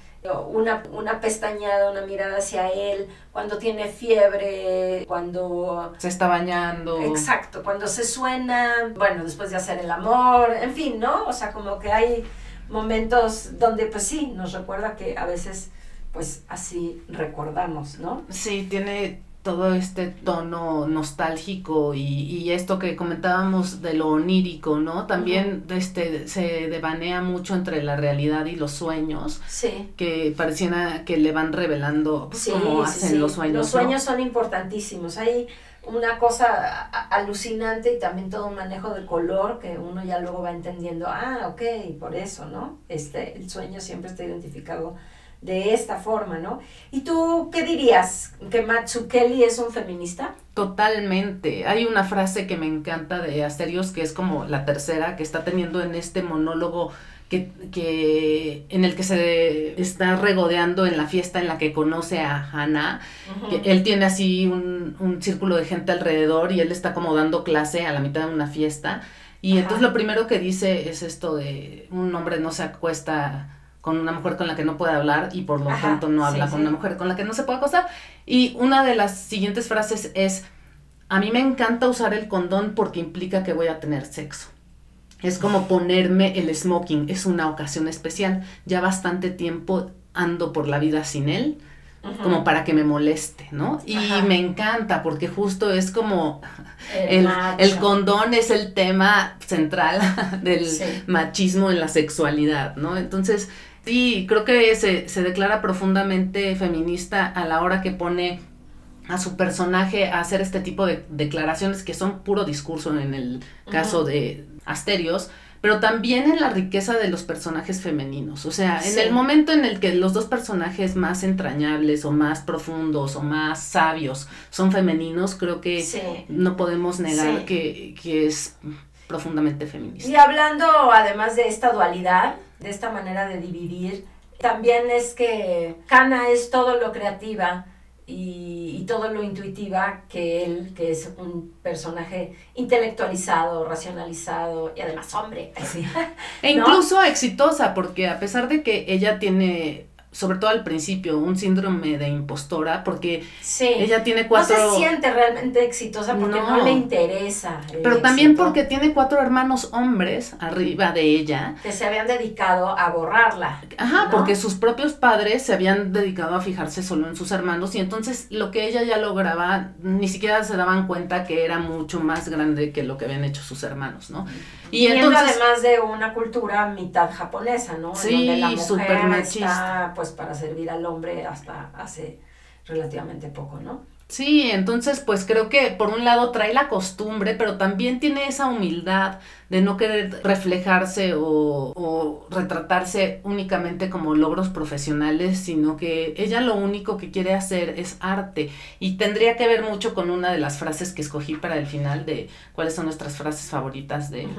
una, una pestañada, una mirada hacia él, cuando tiene fiebre, cuando... Se está bañando. Exacto, cuando se suena, bueno, después de hacer el amor, en fin, ¿no? O sea, como que hay momentos donde pues sí, nos recuerda que a veces pues así recordamos, ¿no? Sí, tiene todo este tono nostálgico y, y, esto que comentábamos de lo onírico, ¿no? También este, se devanea mucho entre la realidad y los sueños. Sí. Que pareciera que le van revelando pues, cómo hacen los sueños. Los sueños son importantísimos. Hay una cosa alucinante y también todo un manejo de color que uno ya luego va entendiendo, ah, ok, por eso, ¿no? Este, el sueño siempre está identificado de esta forma, ¿no? ¿Y tú qué dirías? ¿Que Matsukeli es un feminista? Totalmente. Hay una frase que me encanta de Asterios que es como la tercera que está teniendo en este monólogo que, que, en el que se está regodeando en la fiesta en la que conoce a Hannah. que él tiene así un, un, círculo de gente alrededor y él está como dando clase a la mitad de una fiesta. Y entonces lo primero que dice es esto de un hombre no se acuesta con una mujer con la que no puede hablar y por lo tanto no habla con una mujer con la que no se puede acostar. Y una de las siguientes frases es, a mí me encanta usar el condón porque implica que voy a tener sexo. Es como ponerme el smoking, es una ocasión especial. Ya bastante tiempo ando por la vida sin él, como para que me moleste, ¿no? Y me encanta porque justo es como el, el, condón es el tema central del machismo en la sexualidad, ¿no? Entonces, Sí, creo que se, se declara profundamente feminista a la hora que pone a su personaje a hacer este tipo de declaraciones que son puro discurso en el caso de Asterios, pero también en la riqueza de los personajes femeninos. O sea, en el momento en el que los dos personajes más entrañables o más profundos o más sabios son femeninos, creo que no podemos negar que, que es profundamente feminista. Y hablando además de esta dualidad, de esta manera de dividir. También es que Kana es todo lo creativa y, todo lo intuitiva que él, que es un personaje intelectualizado, racionalizado y además hombre. E incluso exitosa, porque a pesar de que ella tiene sobre todo al principio, un síndrome de impostora, porque ella tiene cuatro... No se siente realmente exitosa porque no, le interesa. Pero también porque tiene cuatro hermanos hombres arriba de ella. Que se habían dedicado a borrarla. Ajá, porque sus propios padres se habían dedicado a fijarse solo en sus hermanos y entonces lo que ella ya lograba, ni siquiera se daban cuenta que era mucho más grande que lo que habían hecho sus hermanos, ¿no? Y entonces, además de una cultura mitad japonesa, ¿no? Sí, súper machista. Pues para servir al hombre hasta hace relativamente poco, ¿no? Sí, entonces pues creo que por un lado trae la costumbre, pero también tiene esa humildad de no querer reflejarse o, o, retratarse únicamente como logros profesionales, sino que ella lo único que quiere hacer es arte. Y tendría que ver mucho con una de las frases que escogí para el final de cuáles son nuestras frases favoritas de,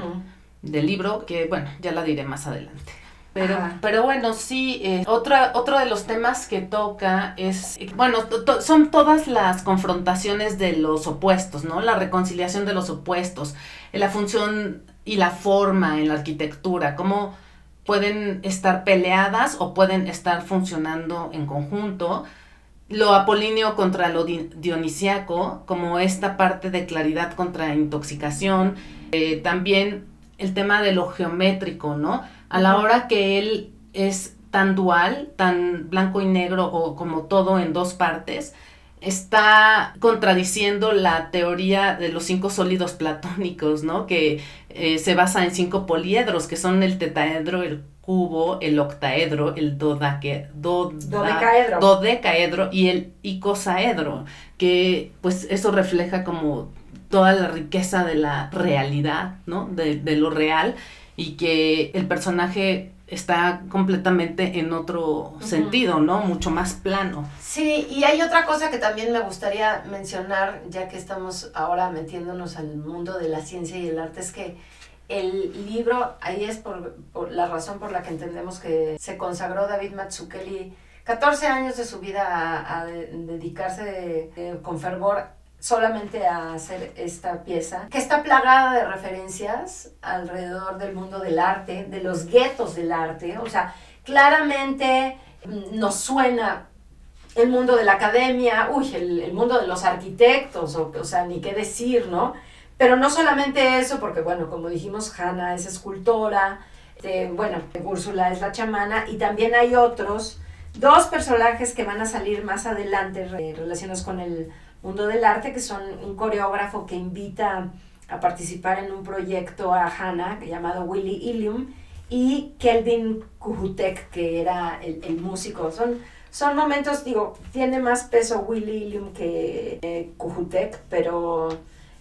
del libro, que bueno, ya la diré más adelante. Pero, pero bueno, sí, eh, otra, otro de los temas que toca es, bueno, son todas las confrontaciones de los opuestos, ¿no? La reconciliación de los opuestos, la función y la forma en la arquitectura, cómo pueden estar peleadas o pueden estar funcionando en conjunto. Lo apolíneo contra lo dionisiaco, como esta parte de claridad contra intoxicación. Eh, también el tema de lo geométrico, ¿no? A la hora que él es tan dual, tan blanco y negro o como todo en dos partes, está contradiciendo la teoría de los cinco sólidos platónicos, ¿no? Que eh, se basa en cinco poliedros, que son el tetaedro, el cubo, el octaedro, el dodaque, dodecaedro. dodecaedro y el icosaedro, que pues eso refleja como toda la riqueza de la realidad, ¿no? De, de lo real y que el personaje está completamente en otro sentido, ¿no? Mucho más plano. Sí, y hay otra cosa que también me gustaría mencionar, ya que estamos ahora metiéndonos al mundo de la ciencia y el arte, es que el libro, ahí es por, la razón por la que entendemos que se consagró David Matsukeli 14 años de su vida a, dedicarse con fervor solamente a hacer esta pieza, que está plagada de referencias alrededor del mundo del arte, de los guetos del arte, o sea, claramente mm, nos suena el mundo de la academia, uy, el, mundo de los arquitectos, o, sea, ni qué decir, ¿no? Pero no solamente eso, porque bueno, como dijimos, Hannah es escultora, eh, bueno, Úrsula es la chamana, y también hay otros, dos personajes que van a salir más adelante relacionados con el mundo del arte, que son un coreógrafo que invita a participar en un proyecto a Hannah llamado Willy Ilium y Kelvin Kuhutek, que era el, el músico. Son, son momentos, digo, tiene más peso Willy Ilium que eh, Kuhutek, pero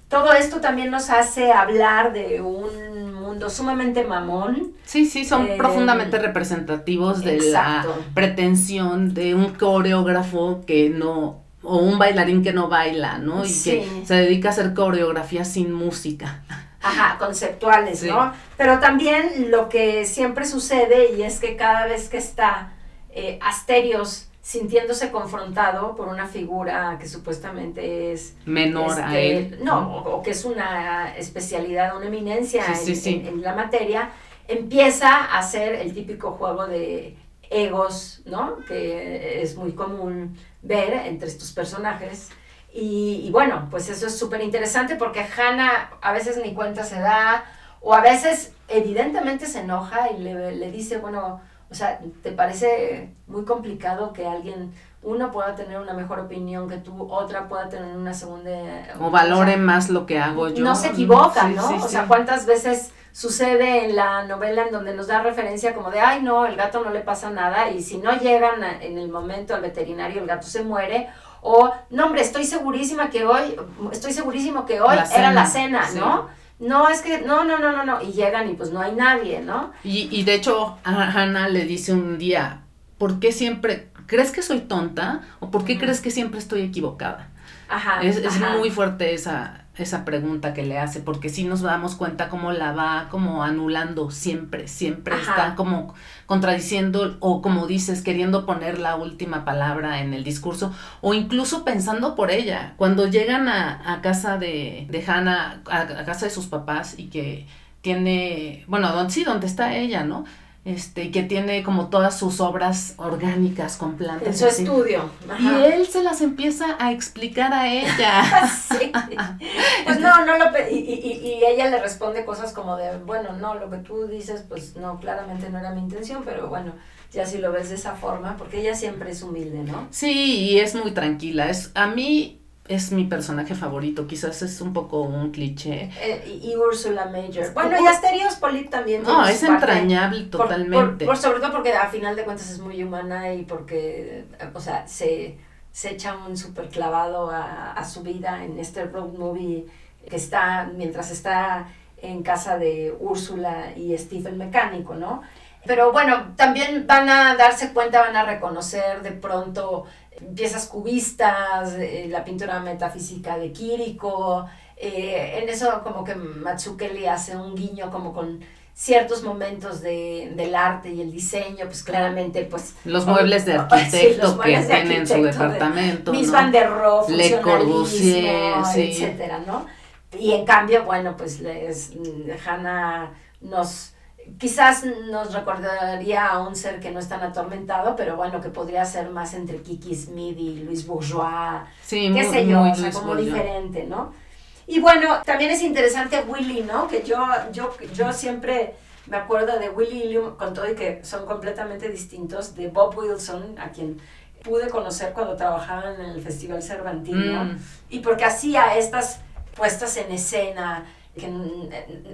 todo esto también nos hace hablar de un mundo sumamente mamón. Sí, sí, son Eh, profundamente representativos de exacto. la pretensión de un coreógrafo que no, o un bailarín que no baila, ¿no? Y Sí. que se dedica a hacer coreografía sin música. Ajá, conceptuales, Sí. ¿no? Pero también lo que siempre sucede y es que cada vez que está eh, Asterios sintiéndose confrontado por una figura que supuestamente es Menor a este, él. no, o, o que es una especialidad, una eminencia Sí, en- en la materia, empieza a hacer el típico juego de egos, ¿no? Que es muy común ver entre estos personajes. Y, y bueno, pues eso es súper interesante porque Hannah a veces ni cuenta se da, o a veces evidentemente se enoja y le, le dice, bueno, o sea, ¿te parece muy complicado que alguien, uno pueda tener una mejor opinión que tú, otra pueda tener una segunda... O valore más lo que hago yo. no se equivoca, Sí, ¿no? sí, o sea, ¿cuántas veces sucede en la novela en donde nos da referencia como de, ay, no, el gato no le pasa nada y si no llegan a- en el momento al veterinario, el gato se muere? O, no, hombre, estoy segurísima que hoy, estoy segurísimo que hoy La era la cena, sí. ¿no? No, es que, no, no, no, no, no, y llegan y pues no hay nadie, ¿no? Y, y de hecho, Hannah le dice un día, ¿por qué siempre, crees que soy tonta? ¿O por qué crees que siempre estoy equivocada? Ajá. Es, es ajá. muy fuerte esa, esa pregunta que le hace, porque sí nos damos cuenta cómo la va como anulando siempre, siempre Ajá. está como contradiciendo o como dices, queriendo poner la última palabra en el discurso o incluso pensando por ella. Cuando llegan a, a casa de, de Hannah, a, a casa de sus papás y que tiene, bueno, don, sí, donde está ella, ¿no? Este, que tiene como todas sus obras orgánicas con plantas. En su así. estudio. Y él se las empieza a explicar a ella. Sí. Pues no, no lo y, y, y ella le responde cosas como de, bueno, no, lo que tú dices, pues no, claramente no era mi intención, pero bueno, ya si lo ves de esa forma, porque ella siempre es humilde, ¿no? Sí, y es muy tranquila. Es, a mí es mi personaje favorito. Quizás es un poco un cliché. Eh, y, y Ursula Major. Bueno, y Asterios Polit también. No, es parte. entrañable Por- por- totalmente. por- sobre todo porque a final de cuentas es muy humana y porque, o sea, se, se echa un súper clavado a, a su vida en este road movie que está, mientras está en casa de Úrsula y Steve el mecánico, ¿no? Pero bueno, también van a darse cuenta, van a reconocer de pronto piezas cubistas, eh, la pintura metafísica de Kiriko, eh, en eso como que Matsuke le hace un guiño como con ciertos momentos de, del arte y el diseño, pues claramente pues los muebles de Sí, arquitecto los que de tienen en su de departamento. Miss ¿no? Van der Rohe, Le Corbusier, sí. etcétera, ¿no? Y en cambio, bueno, pues les, Hannah nos, quizás nos recordaría a un ser que no es tan atormentado, pero bueno, que podría ser más entre Kiki Smith y Luis Bourgeois, Sí, qué muy, sé yo, o sea, como Bourgeois. diferente, ¿no? Y bueno, también es interesante Willy, ¿no? Que yo, yo, yo siempre me acuerdo de Willy Ilium, con todo y que son completamente distintos, de Bob Wilson, a quien pude conocer cuando trabajaba en el Festival Cervantino, Mm. y porque hacía estas puestas en escena, que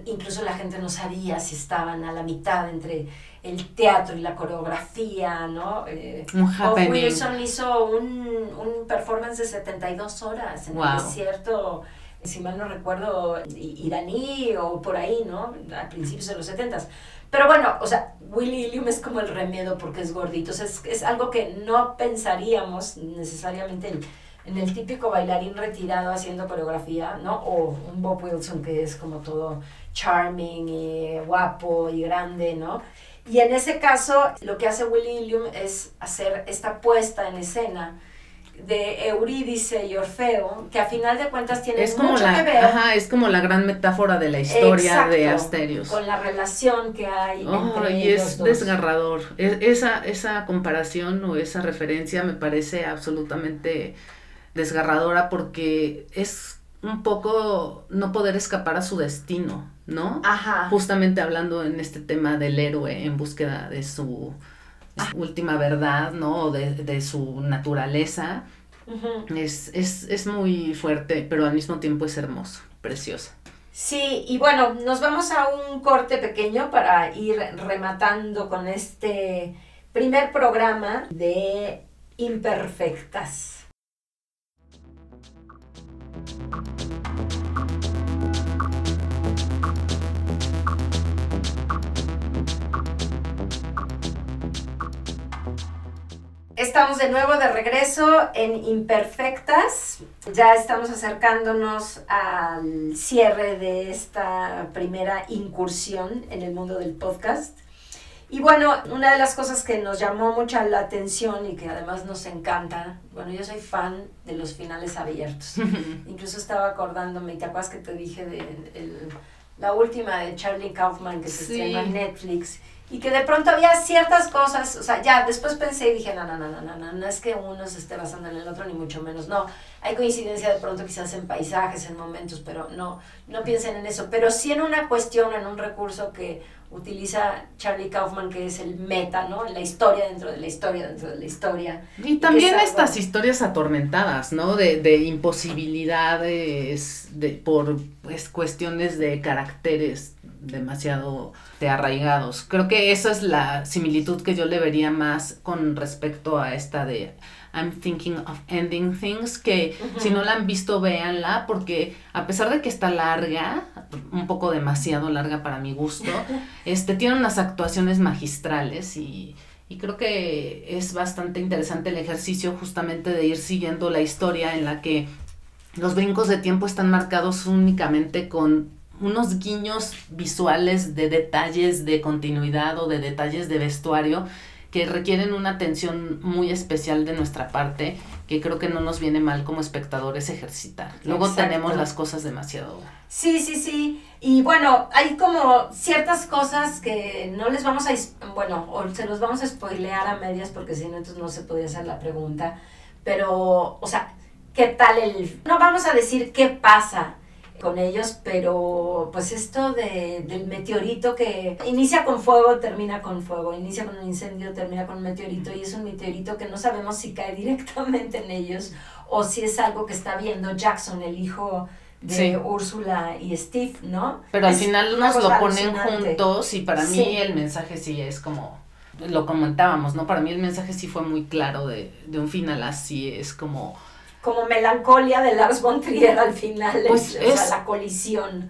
incluso la gente no sabía si estaban a la mitad entre el teatro y la coreografía, ¿no? Eh, Un happening. Wilson hizo un, un performance de 72 horas en Wow. el desierto, si mal no recuerdo, iraní o por ahí, ¿no? A principios de los 70 Pero bueno, o sea, Willy Ilium es como el remedio porque es gordito. O sea, es, es algo que no pensaríamos necesariamente en, en el típico bailarín retirado haciendo coreografía, ¿no? O un Bob Wilson que es como todo charming y guapo y grande, ¿no? Y en ese caso, lo que hace Willy Ilium es hacer esta puesta en escena de Eurídice y Orfeo, que a final de cuentas tiene Es como, mucho la, que ver ajá, es como la gran metáfora de la historia de Asterios. con la relación que hay Oh, entre y ellos es dos. desgarrador. Es- esa, esa comparación o esa referencia me parece absolutamente desgarradora porque es un poco no poder escapar a su destino, ¿no? Ajá. Justamente hablando en este tema del héroe en búsqueda de su, su última verdad, ¿no? O de, de su naturaleza. es, es, es muy fuerte, pero al mismo tiempo es hermoso, precioso. Sí, y bueno, nos vamos a un corte pequeño para ir rematando con este primer programa de Imperfectas. Estamos de nuevo de regreso en Imperfectas. Ya estamos acercándonos al cierre de esta primera incursión en el mundo del podcast. Y bueno, una de las cosas que nos llamó mucha la atención y que además nos encanta, bueno, yo soy fan de los finales abiertos. Incluso estaba acordándome, ¿te acuerdas que te dije de la última de Charlie Kaufman que se estrenó en Netflix? Y que de pronto había ciertas cosas, o sea, ya después pensé y dije, no, no, no, no, no, no, no es que uno se esté basando en el otro, ni mucho menos, no, hay coincidencia de pronto quizás en paisajes, en momentos, pero no, no piensen en eso, pero sí en una cuestión, en un recurso que utiliza Charlie Kaufman, que es el meta, ¿no? La historia dentro de la historia dentro de la historia. Y también estas historias atormentadas, ¿no? De, de imposibilidades, de, por pues, cuestiones de caracteres demasiado de arraigados. Creo que esa es la similitud que yo le vería más con respecto a esta de I'm thinking of ending things, que si no la han visto, véanla, porque a pesar de que está larga, un poco demasiado larga para mi gusto, este, tiene unas actuaciones magistrales y, y creo que es bastante interesante el ejercicio justamente de ir siguiendo la historia en la que los brincos de tiempo están marcados únicamente con unos guiños visuales de detalles de continuidad o de detalles de vestuario que requieren una atención muy especial de nuestra parte, que creo que no nos viene mal como espectadores ejercitar. Luego tenemos las cosas demasiado... Sí, sí, sí. Y bueno, hay como ciertas cosas que no les vamos a... Bueno, o se los vamos a spoilear a medias porque si no, entonces no se podría hacer la pregunta. Pero, o sea, ¿qué tal el... No vamos a decir qué pasa con ellos, pero pues esto de, del meteorito que inicia con fuego, termina con fuego, inicia con un incendio, termina con un meteorito y es un meteorito que no sabemos si cae directamente en ellos o si es algo que está viendo Jackson, el hijo de Úrsula y Steve, ¿no? Pero al final nos lo ponen juntos y para mí el mensaje sí es como lo comentábamos, ¿no? Para mí el mensaje sí fue muy claro de, de un final así, es como como melancolia de Lars von Trier al final, pues es, la colisión.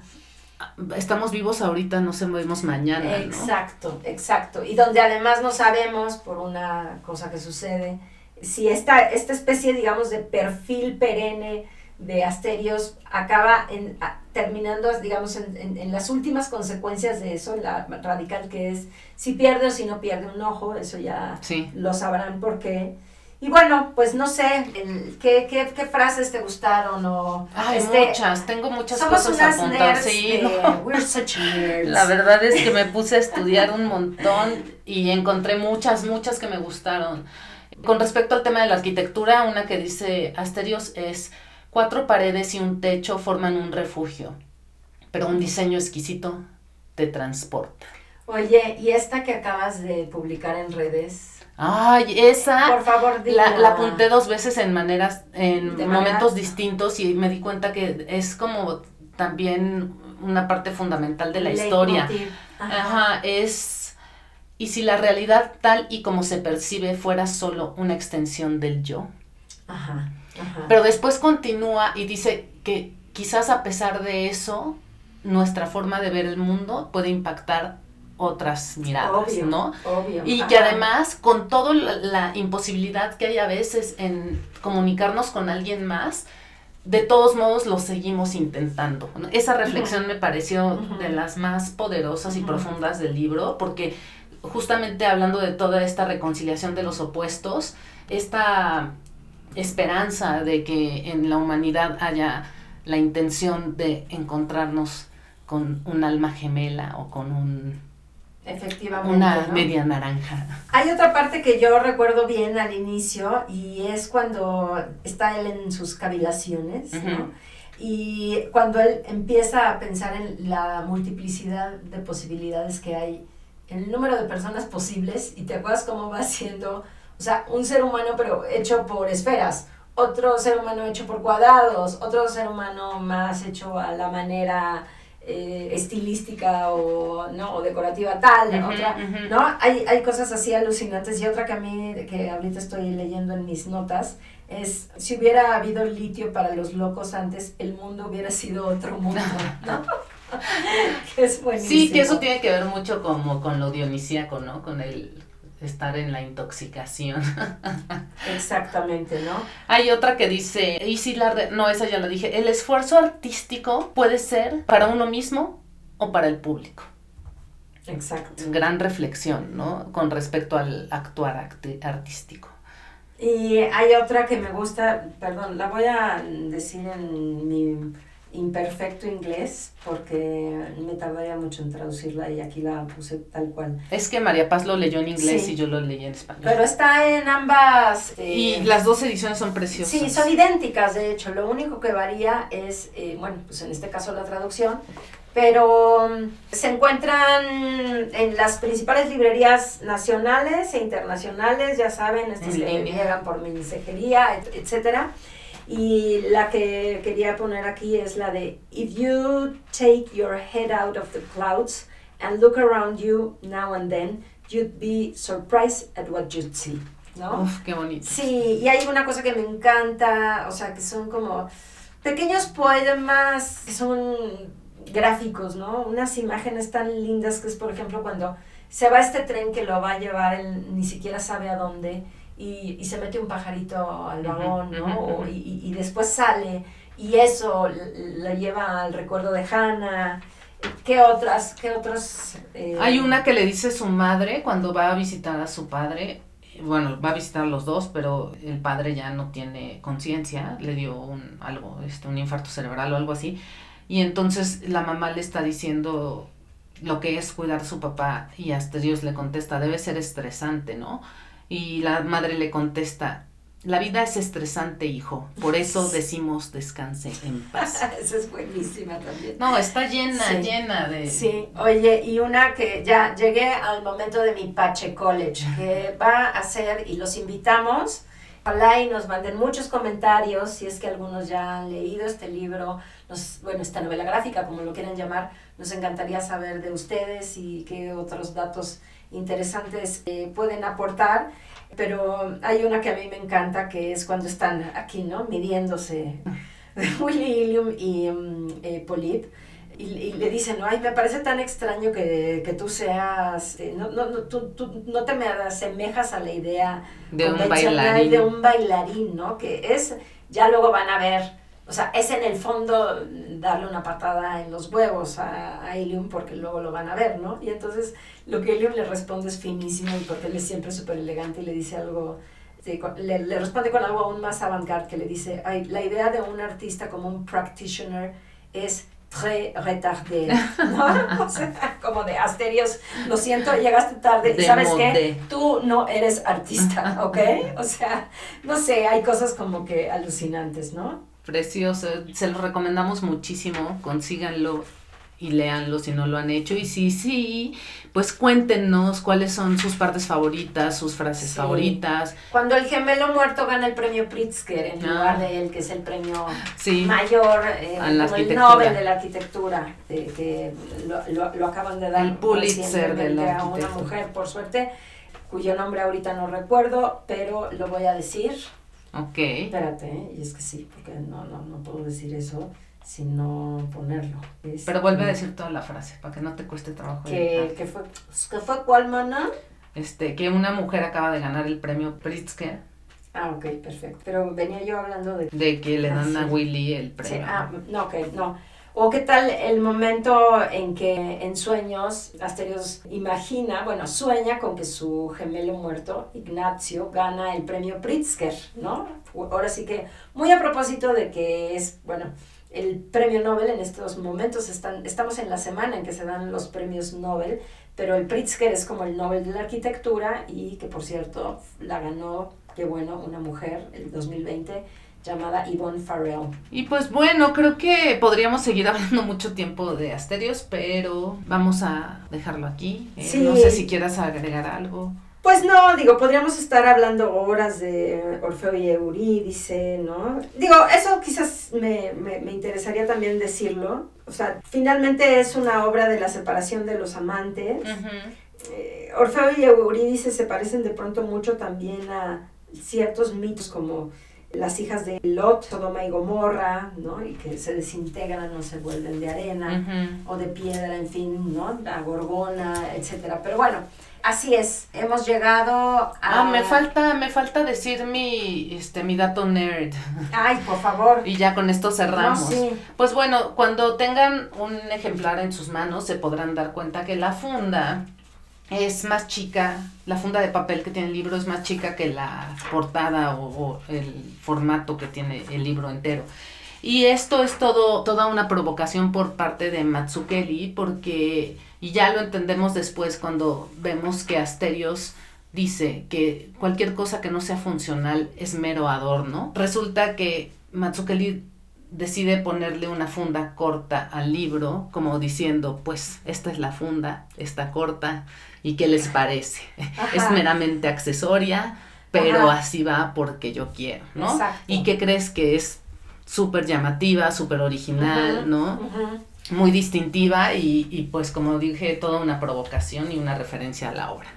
Estamos vivos ahorita, no sabemos mañana. Exacto, exacto. Y donde además no sabemos, por una cosa que sucede, si esta, esta especie, digamos, de perfil perenne de Asterios acaba en, terminando, digamos, en, en, las últimas consecuencias de eso, la radical que es si pierde o si no pierde un ojo, eso ya lo sabrán porque y bueno, pues no sé, ¿qué, qué, qué frases te gustaron o... Ay, este, muchas, tengo muchas cosas apuntadas. Sí, we're such nerds. La verdad es que me puse a estudiar un montón y encontré muchas, muchas que me gustaron. Con respecto al tema de la arquitectura, una que dice Asterios es cuatro paredes y un techo forman un refugio, pero un diseño exquisito te transporta. Oye, ¿y esta que acabas de publicar en redes? Ay, esa. Por favor, la, la, apunté dos veces en maneras, en momentos distintos y me di cuenta que es como también una parte fundamental de la historia. Ajá. es. Y si la realidad tal y como se percibe fuera solo una extensión del yo. Ajá. Ajá. Pero después continúa y dice que quizás a pesar de eso, nuestra forma de ver el mundo puede impactar otras miradas, ¿no? Obvio. Y que además, con toda la, imposibilidad que hay a veces en comunicarnos con alguien más, de todos modos lo seguimos intentando. Esa reflexión me pareció de las más poderosas y profundas del libro, porque justamente hablando de toda esta reconciliación de los opuestos, esta esperanza de que en la humanidad haya la intención de encontrarnos con un alma gemela o con un Efectivamente. Una media naranja. Hay otra parte que yo recuerdo bien al inicio y es cuando está él en sus cavilaciones, ¿no? Y cuando él empieza a pensar en la multiplicidad de posibilidades que hay, en el número de personas posibles, y te acuerdas cómo va siendo, o sea, un ser humano pero hecho por esferas, otro ser humano hecho por cuadrados, otro ser humano más hecho a la manera eh, estilística o, ¿no? o decorativa tal, otra, ¿no? Hay, hay cosas así alucinantes y otra que a mí, que ahorita estoy leyendo en mis notas, es si hubiera habido litio para los locos antes, el mundo hubiera sido otro mundo, ¿no? es buenísimo. Sí, que eso tiene que ver mucho como con lo dionisíaco, ¿no? Con el estar en la intoxicación. Exactamente, ¿no? Hay otra que dice, y si la, no, esa ya la dije, el esfuerzo artístico puede ser para uno mismo o para el público. Exacto. Gran reflexión, ¿no? Con respecto al actuar artístico. Y hay otra que me gusta, perdón, la voy a decir en mi imperfecto inglés porque me tardaría mucho en traducirla y aquí la puse tal cual. Es que María Paz lo leyó en inglés y yo lo leí en español. Pero está en ambas. y eh, las dos ediciones son preciosas. Sí, son idénticas, de hecho. Lo único que varía es, eh, bueno, pues en este caso la traducción, pero mm, se encuentran en las principales librerías nacionales e internacionales, ya saben, estas que llegan por mensajería, etcétera. Y la que quería poner aquí es la de If you take your head out of the clouds and look around you now and then, you'd be surprised at what you'd see. ¿No? Uf, qué bonito. Sí, y hay una cosa que me encanta, o sea, que son como pequeños poemas que son gráficos, ¿no? Unas imágenes tan lindas que es, por ejemplo, cuando se va este tren que lo va a llevar, él ni siquiera sabe a dónde, y, y se mete un pajarito al vagón, ¿no? y, y, después sale y eso lo lleva al recuerdo de Hannah. ¿Qué otras? ¿Qué otros? Eh? Hay una que le dice su madre cuando va a visitar a su padre. Bueno, va a visitar a los dos, pero el padre ya no tiene conciencia, le dio un algo, este, un infarto cerebral o algo así. Y entonces la mamá le está diciendo lo que es cuidar a su papá y hasta Dios le contesta, debe ser estresante, ¿no? Y la madre le contesta, la vida es estresante, hijo, por eso decimos descanse en paz. Esa es buenísima también. No, está llena, llena de... Sí, oye, y una que ya llegué al momento de mi Pache College, que va a ser, y los invitamos, ojalá y nos manden muchos comentarios, si es que algunos ya han leído este libro, nos, bueno, esta novela gráfica, como lo quieran llamar, nos encantaría saber de ustedes y qué otros datos interesantes eh, pueden aportar, pero hay una que a mí me encanta que es cuando están aquí, ¿no? Midiéndose Willy Ilium y um, eh, Polip. Y, le dicen, ¿no? Ay, me parece tan extraño que, que tú seas, eh, no, no, no, tú, tú, no te me asemejas a la idea de un bailarín. de un bailarín, ¿no? Que es, ya luego van a ver o sea, es en el fondo darle una patada en los huevos a, a Ilium porque luego lo van a ver, ¿no? Y entonces lo que Ilium le responde es finísimo y porque él es siempre súper elegante y le dice algo, le, le, responde con algo aún más avant que le dice, Ay, la idea de un artista como un practitioner es très retardé, ¿no? O sea, como de Asterios, lo siento, llegaste tarde, y ¿sabes qué? Tú no eres artista, ¿ok? O sea, no sé, hay cosas como que alucinantes, ¿no? Precioso, se lo recomendamos muchísimo, consíganlo y léanlo si no lo han hecho. Y sí, sí, pues cuéntenos cuáles son sus partes favoritas, sus frases favoritas. Cuando el gemelo muerto gana el premio Pritzker en ah. lugar de él, que es el premio mayor, eh, como el Nobel de la arquitectura, que lo, lo, acaban de dar el Pulitzer de la a una mujer, por suerte, cuyo nombre ahorita no recuerdo, pero lo voy a decir. Ok. Espérate, ¿eh? y es que sí, porque no, no, no puedo decir eso sin no ponerlo. Pero vuelve a decir toda la frase, para que no te cueste trabajo. Que, que fue, ¿Que fue cuál, mana? Este, que una mujer acaba de ganar el premio Pritzker. Ah, ok, perfecto. Pero venía yo hablando de... De que le dan a Willy el premio. Sí, ah, no, ok, no. O qué tal el momento en que en sueños Asterios imagina, bueno, sueña con que su gemelo muerto, Ignacio, gana el premio Pritzker, ¿no? Ahora sí que, muy a propósito de que es, bueno, el premio Nobel en estos momentos, están, estamos en la semana en que se dan los premios Nobel, pero el Pritzker es como el Nobel de la arquitectura y que por cierto la ganó, qué bueno, una mujer el 2020 llamada Yvonne Farrell. Y pues bueno, creo que podríamos seguir hablando mucho tiempo de Asterios, pero vamos a dejarlo aquí. Eh, no sé si quieras agregar algo. Pues no, digo, podríamos estar hablando horas de Orfeo y Eurídice, ¿no? Digo, eso quizás me, me, me, interesaría también decirlo. O sea, finalmente es una obra de la separación de los amantes. eh, Orfeo y Eurídice se parecen de pronto mucho también a ciertos mitos como las hijas de Lot, Sodoma y Gomorra, ¿no? Y que se desintegran o se vuelven de arena o de piedra, en fin, ¿no? La gorgona, etcétera. Pero bueno, así es. Hemos llegado a... Ah, me falta, me falta decir mi, este, mi dato nerd. Ay, por favor. Y ya con esto cerramos. No, sí. Pues bueno, cuando tengan un ejemplar en sus manos, se podrán dar cuenta que la funda es más chica, la funda de papel que tiene el libro es más chica que la portada o, el formato que tiene el libro entero. Y esto es todo, toda una provocación por parte de Matsukeli, porque, y ya lo entendemos después cuando vemos que Asterios dice que cualquier cosa que no sea funcional es mero adorno. Resulta que Matsukeli decide ponerle una funda corta al libro, como diciendo, pues esta es la funda, está corta, ¿y qué les parece? Ajá. Es meramente accesoria, pero Ajá. así va porque yo quiero, ¿no? Exacto. ¿Y qué crees que es súper llamativa, súper original, ¿no? Muy distintiva y, y pues como dije, toda una provocación y una referencia a la obra.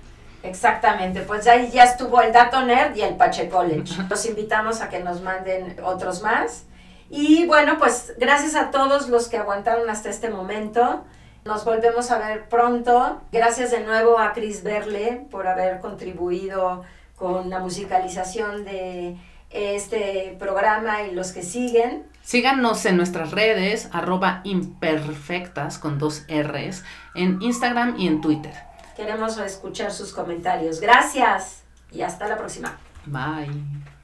Exactamente, pues ahí ya estuvo el Dato Nerd y el Pache College. Los invitamos a que nos manden otros más. Y bueno, pues gracias a todos los que aguantaron hasta este momento. Nos volvemos a ver pronto. Gracias de nuevo a Chris Berle por haber contribuido con la musicalización de este programa y los que siguen. Síganos en nuestras redes, arroba imperfectas con dos R's, en Instagram y en Twitter. Queremos escuchar sus comentarios. Gracias y hasta la próxima. Bye.